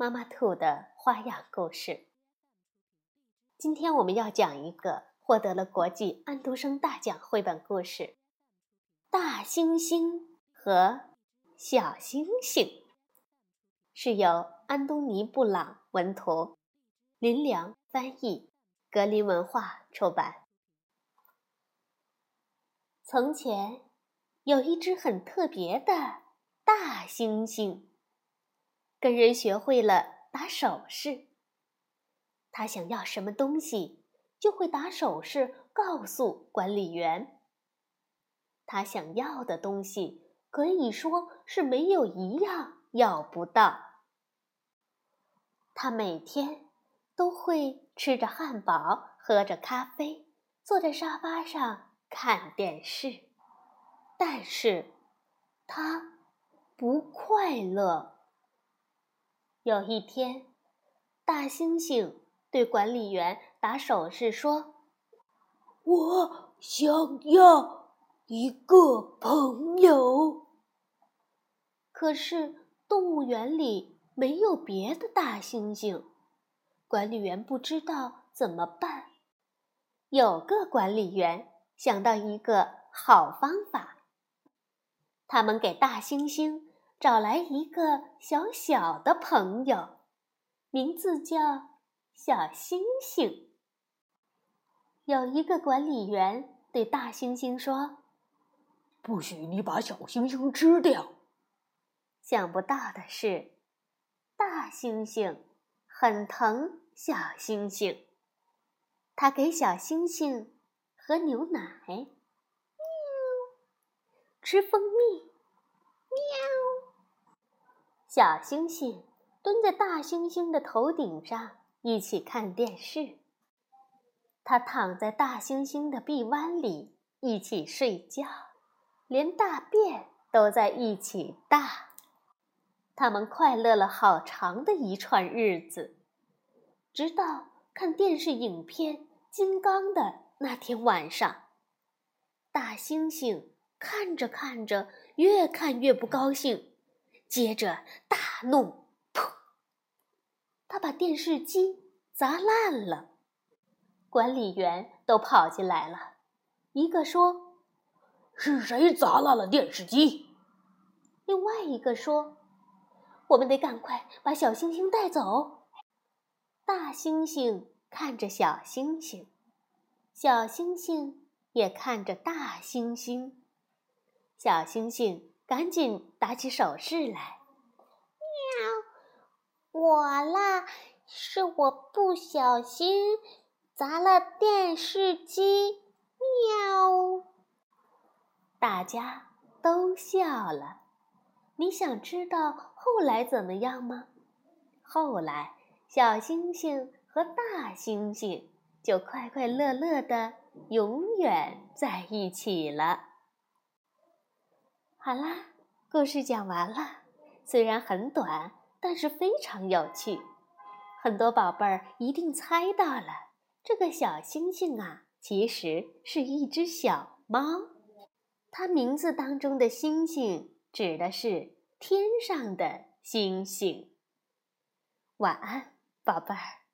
妈妈兔的花样故事。今天我们要讲一个获得了国际安徒生大奖绘本故事《大猩猩和小星星》，是由安东尼·布朗文图，林良翻译，格林文化出版。从前有一只很特别的大猩猩。跟人学会了打手势，他想要什么东西，就会打手势告诉管理员。他想要的东西可以说是没有一样要不到。他每天都会吃着汉堡，喝着咖啡，坐在沙发上看电视，但是他不快乐。有一天，大猩猩对管理员打手势说：“我想要一个朋友。”可是动物园里没有别的大猩猩，管理员不知道怎么办。有个管理员想到一个好方法，他们给大猩猩。找来一个小小的朋友，名字叫小星星。有一个管理员对大猩猩说：“不许你把小星星吃掉。”想不到的是，大猩猩很疼小星星，他给小星星喝牛奶，喵；吃蜂蜜，喵。小星星蹲在大猩猩的头顶上，一起看电视。他躺在大猩猩的臂弯里，一起睡觉，连大便都在一起大。他们快乐了好长的一串日子，直到看电视影片《金刚》的那天晚上。大猩猩看着看着，越看越不高兴。接着大怒，噗！他把电视机砸烂了。管理员都跑进来了，一个说：“是谁砸烂了电视机？”另外一个说：“我们得赶快把小星星带走。”大猩猩看着小星星，小星星也看着大猩猩，小星星。赶紧打起手势来！喵，我啦，是我不小心砸了电视机。喵，大家都笑了。你想知道后来怎么样吗？后来，小星星和大星星就快快乐乐的永远在一起了。好啦，故事讲完了。虽然很短，但是非常有趣。很多宝贝儿一定猜到了，这个小星星啊，其实是一只小猫。它名字当中的“星星”指的是天上的星星。晚安，宝贝儿。